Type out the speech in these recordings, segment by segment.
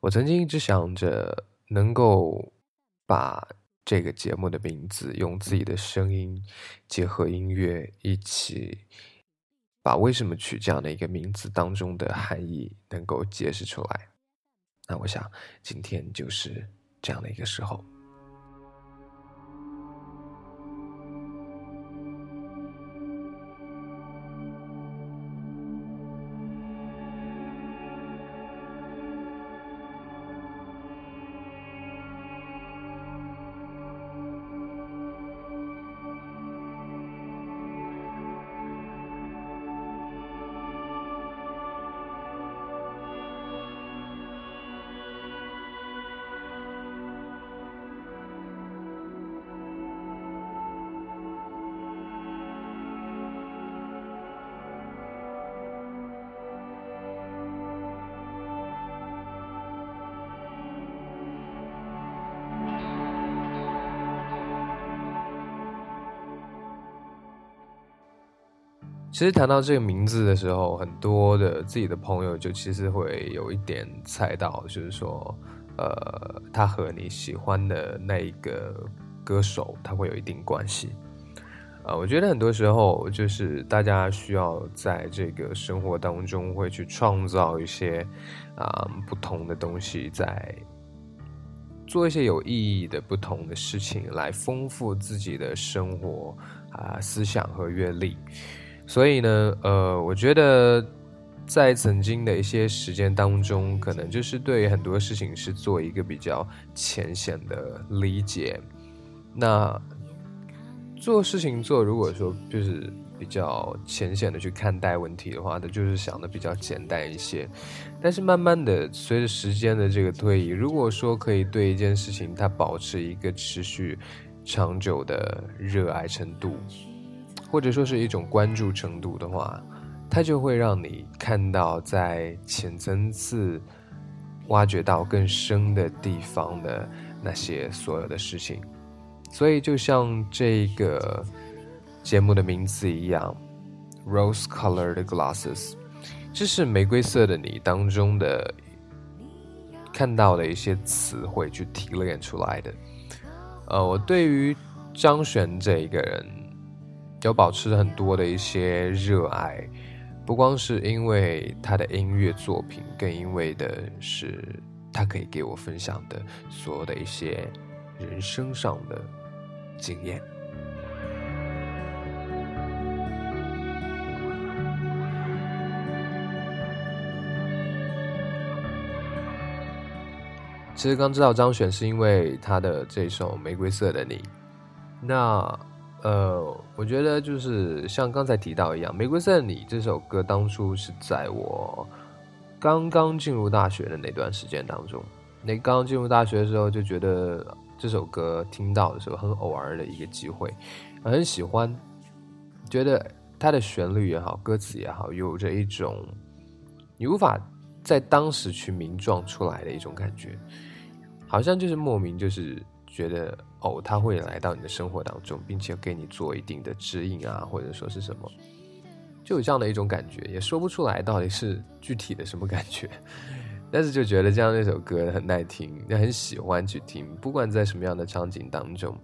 我曾经一直想着能够把这个节目的名字用自己的声音结合音乐一起，把为什么取这样的一个名字当中的含义能够解释出来。那我想今天就是这样的一个时候。其实谈到这个名字的时候，很多的自己的朋友就其实会有一点猜到，就是说，呃，他和你喜欢的那一个歌手，他会有一定关系。呃，我觉得很多时候就是大家需要在这个生活当中会去创造一些啊不同的东西，在做一些有意义的不同的事情，来丰富自己的生活啊思想和阅历。所以呢，呃，我觉得在曾经的一些时间当中，可能就是对很多事情是做一个比较浅显的理解。那做事情做，如果说就是比较浅显的去看待问题的话，那就是想的比较简单一些。但是慢慢的，随着时间的这个推移，如果说可以对一件事情它保持一个持续长久的热爱程度。或者说是一种关注程度的话，它就会让你看到在浅层次挖掘到更深的地方的那些所有的事情。所以，就像这个节目的名字一样，“Rose-colored glasses”，这是玫瑰色的你当中的看到的一些词汇去提炼出来的。呃，我对于张悬这一个人。有保持很多的一些热爱，不光是因为他的音乐作品，更因为的是他可以给我分享的所有的一些人生上的经验。其实刚知道张悬是因为他的这首《玫瑰色的你》，那。呃，我觉得就是像刚才提到一样，《玫瑰色的你》这首歌当初是在我刚刚进入大学的那段时间当中。那刚刚进入大学的时候，就觉得这首歌听到的时候很偶尔的一个机会，很喜欢，觉得它的旋律也好，歌词也好，有着一种你无法在当时去名状出来的一种感觉，好像就是莫名就是觉得。哦，他会来到你的生活当中，并且给你做一定的指引啊，或者说是什么，就有这样的一种感觉，也说不出来到底是具体的什么感觉，但是就觉得这样那首歌很耐听，也很喜欢去听，不管在什么样的场景当中。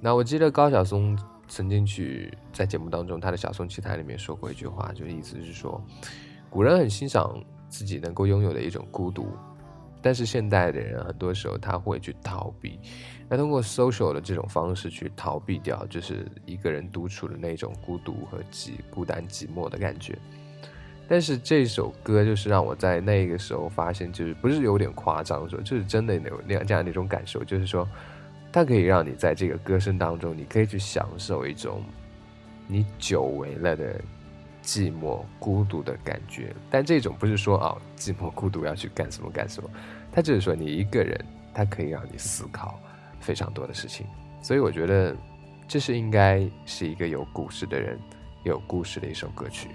那我记得高晓松曾经去在节目当中他的《小松奇谈》里面说过一句话，就意思是说，古人很欣赏自己能够拥有的一种孤独。但是现代的人很多时候他会去逃避，那通过 social 的这种方式去逃避掉，就是一个人独处的那种孤独和寂孤单寂寞的感觉。但是这首歌就是让我在那个时候发现，就是不是有点夸张说，就是真的有那样这样的一种感受，就是说它可以让你在这个歌声当中，你可以去享受一种你久违了的。寂寞孤独的感觉，但这种不是说啊，寂寞孤独要去干什么干什么，他就是说你一个人，它可以让你思考非常多的事情，所以我觉得这是应该是一个有故事的人，有故事的一首歌曲。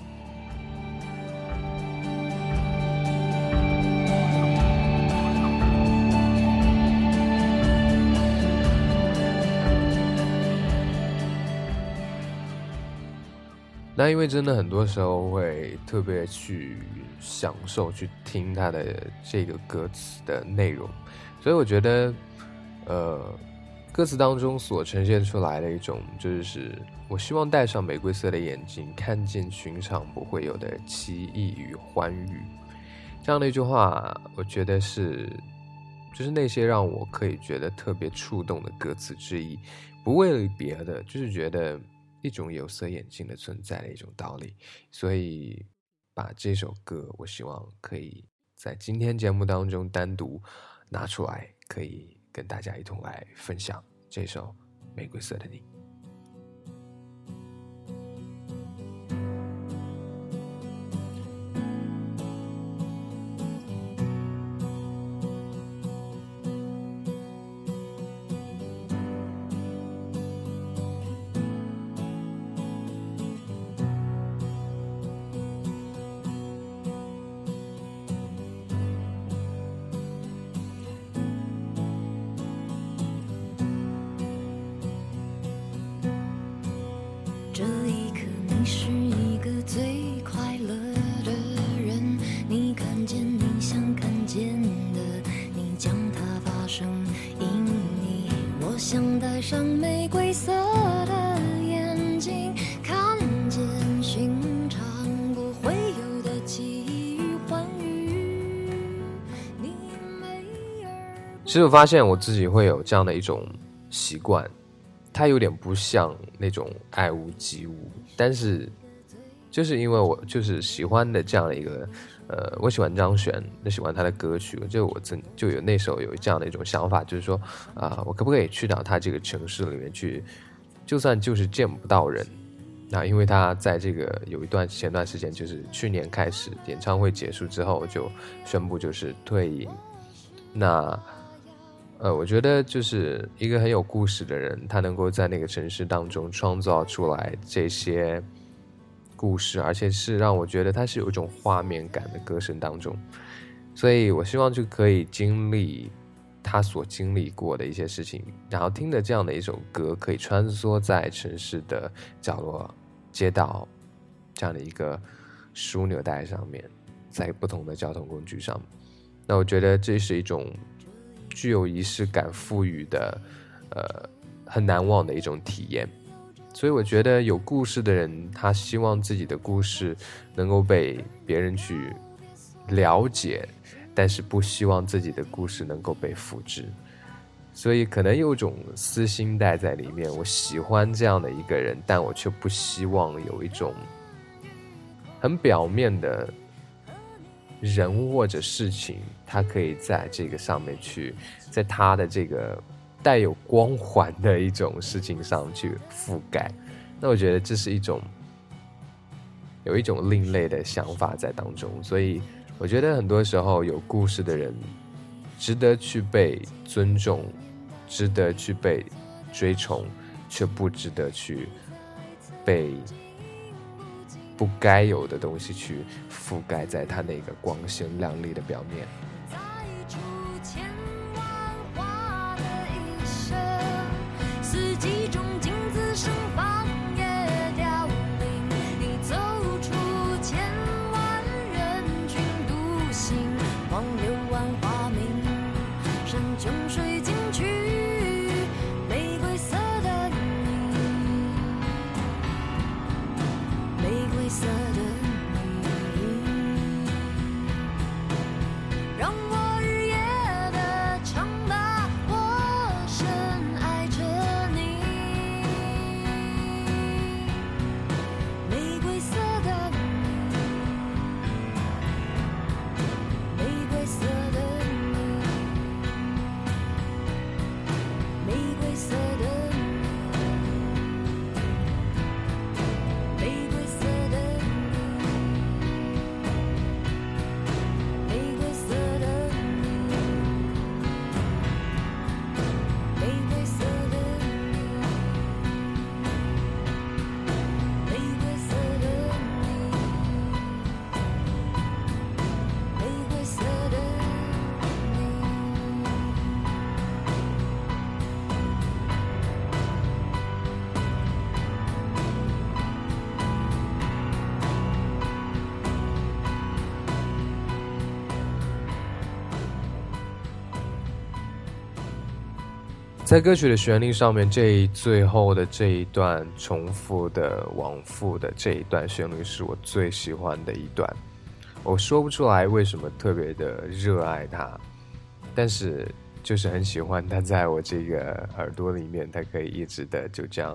那因为真的很多时候会特别去享受去听他的这个歌词的内容，所以我觉得，呃，歌词当中所呈现出来的一种，就是我希望戴上玫瑰色的眼睛，看见寻常不会有的奇异与欢愉，这样的一句话，我觉得是，就是那些让我可以觉得特别触动的歌词之一，不为别的，就是觉得。一种有色眼镜的存在的一种道理，所以把这首歌，我希望可以在今天节目当中单独拿出来，可以跟大家一同来分享这首《玫瑰色的你》。其实我发现我自己会有这样的一种习惯，它有点不像那种爱屋及乌，但是就是因为我就是喜欢的这样的一个，呃，我喜欢张悬，就喜欢他的歌曲，就我曾就有那时候有这样的一种想法，就是说啊，我可不可以去到他这个城市里面去，就算就是见不到人，那因为他在这个有一段前段时间，就是去年开始演唱会结束之后就宣布就是退隐，那。呃，我觉得就是一个很有故事的人，他能够在那个城市当中创造出来这些故事，而且是让我觉得他是有一种画面感的歌声当中，所以我希望就可以经历他所经历过的一些事情，然后听着这样的一首歌，可以穿梭在城市的角落、街道这样的一个枢纽带上面，在不同的交通工具上，那我觉得这是一种。具有仪式感、赋予的，呃，很难忘的一种体验。所以我觉得有故事的人，他希望自己的故事能够被别人去了解，但是不希望自己的故事能够被复制。所以可能有种私心带在里面。我喜欢这样的一个人，但我却不希望有一种很表面的。人或者事情，他可以在这个上面去，在他的这个带有光环的一种事情上去覆盖。那我觉得这是一种有一种另类的想法在当中。所以我觉得很多时候有故事的人值得去被尊重，值得去被追崇，却不值得去被。不该有的东西去覆盖在他那个光鲜亮丽的表面。走出千万花的一生四季中凋零走出千万人群独行柳花明山穷水尽去在歌曲的旋律上面，这最后的这一段重复的往复的这一段旋律是我最喜欢的一段。我说不出来为什么特别的热爱它，但是就是很喜欢它，在我这个耳朵里面，它可以一直的就这样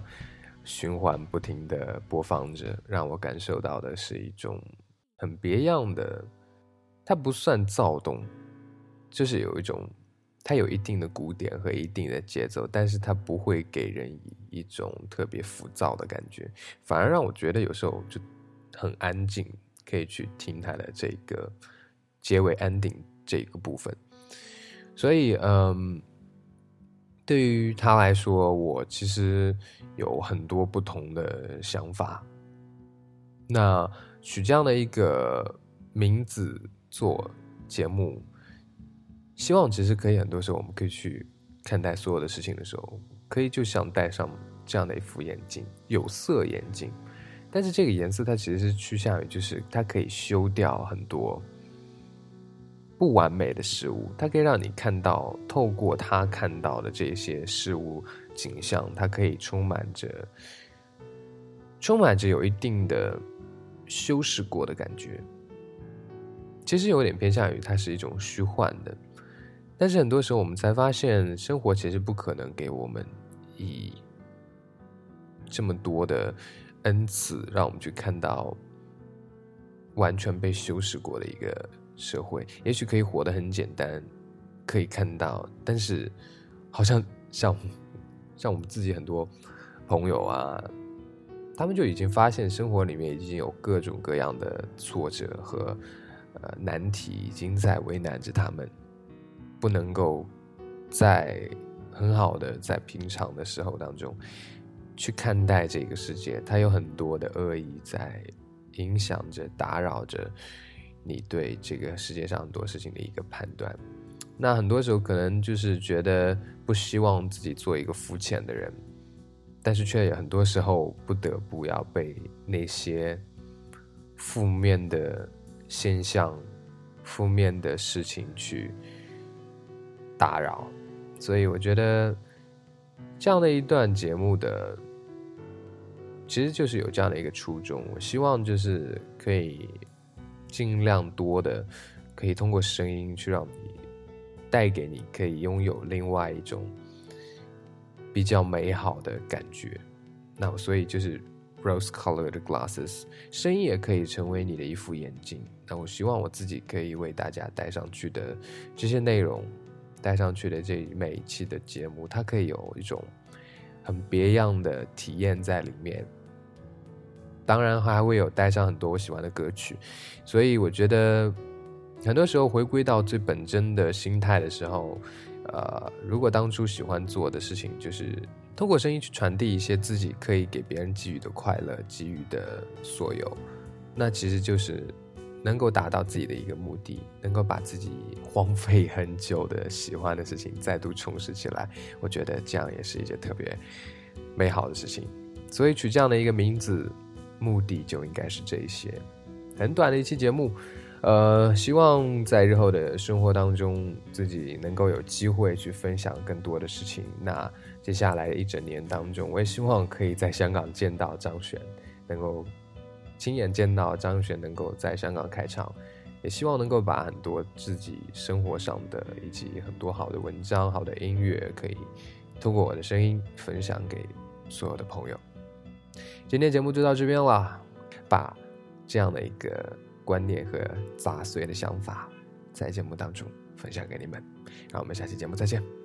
循环不停的播放着，让我感受到的是一种很别样的。它不算躁动，就是有一种。它有一定的鼓点和一定的节奏，但是它不会给人以一种特别浮躁的感觉，反而让我觉得有时候就很安静，可以去听它的这个结尾 ending 这个部分。所以，嗯，对于他来说，我其实有很多不同的想法。那取这样的一个名字做节目。希望其实可以，很多时候我们可以去看待所有的事情的时候，可以就像戴上这样的一副眼镜，有色眼镜。但是这个颜色它其实是趋向于，就是它可以修掉很多不完美的事物，它可以让你看到，透过它看到的这些事物景象，它可以充满着充满着有一定的修饰过的感觉。其实有点偏向于它是一种虚幻的。但是很多时候，我们才发现，生活其实不可能给我们以这么多的恩赐，让我们去看到完全被修饰过的一个社会。也许可以活得很简单，可以看到，但是好像像像我们自己很多朋友啊，他们就已经发现，生活里面已经有各种各样的挫折和呃难题，已经在为难着他们。不能够在很好的在平常的时候当中去看待这个世界，它有很多的恶意在影响着、打扰着你对这个世界上很多事情的一个判断。那很多时候可能就是觉得不希望自己做一个肤浅的人，但是却有很多时候不得不要被那些负面的现象、负面的事情去。打扰，所以我觉得这样的一段节目的，其实就是有这样的一个初衷。我希望就是可以尽量多的，可以通过声音去让你带给你，可以拥有另外一种比较美好的感觉。那所以就是 rose-colored glasses，声音也可以成为你的一副眼镜。那我希望我自己可以为大家带上去的这些内容。带上去的这每一期的节目，它可以有一种很别样的体验在里面。当然还会有带上很多我喜欢的歌曲，所以我觉得很多时候回归到最本真的心态的时候，呃，如果当初喜欢做的事情就是通过声音去传递一些自己可以给别人给予的快乐、给予的所有，那其实就是。能够达到自己的一个目的，能够把自己荒废很久的喜欢的事情再度重拾起来，我觉得这样也是一件特别美好的事情。所以取这样的一个名字，目的就应该是这些。很短的一期节目，呃，希望在日后的生活当中，自己能够有机会去分享更多的事情。那接下来一整年当中，我也希望可以在香港见到张悬，能够。亲眼见到张悬能够在香港开唱，也希望能够把很多自己生活上的以及很多好的文章、好的音乐，可以通过我的声音分享给所有的朋友。今天节目就到这边了，把这样的一个观念和杂碎的想法在节目当中分享给你们，让我们下期节目再见。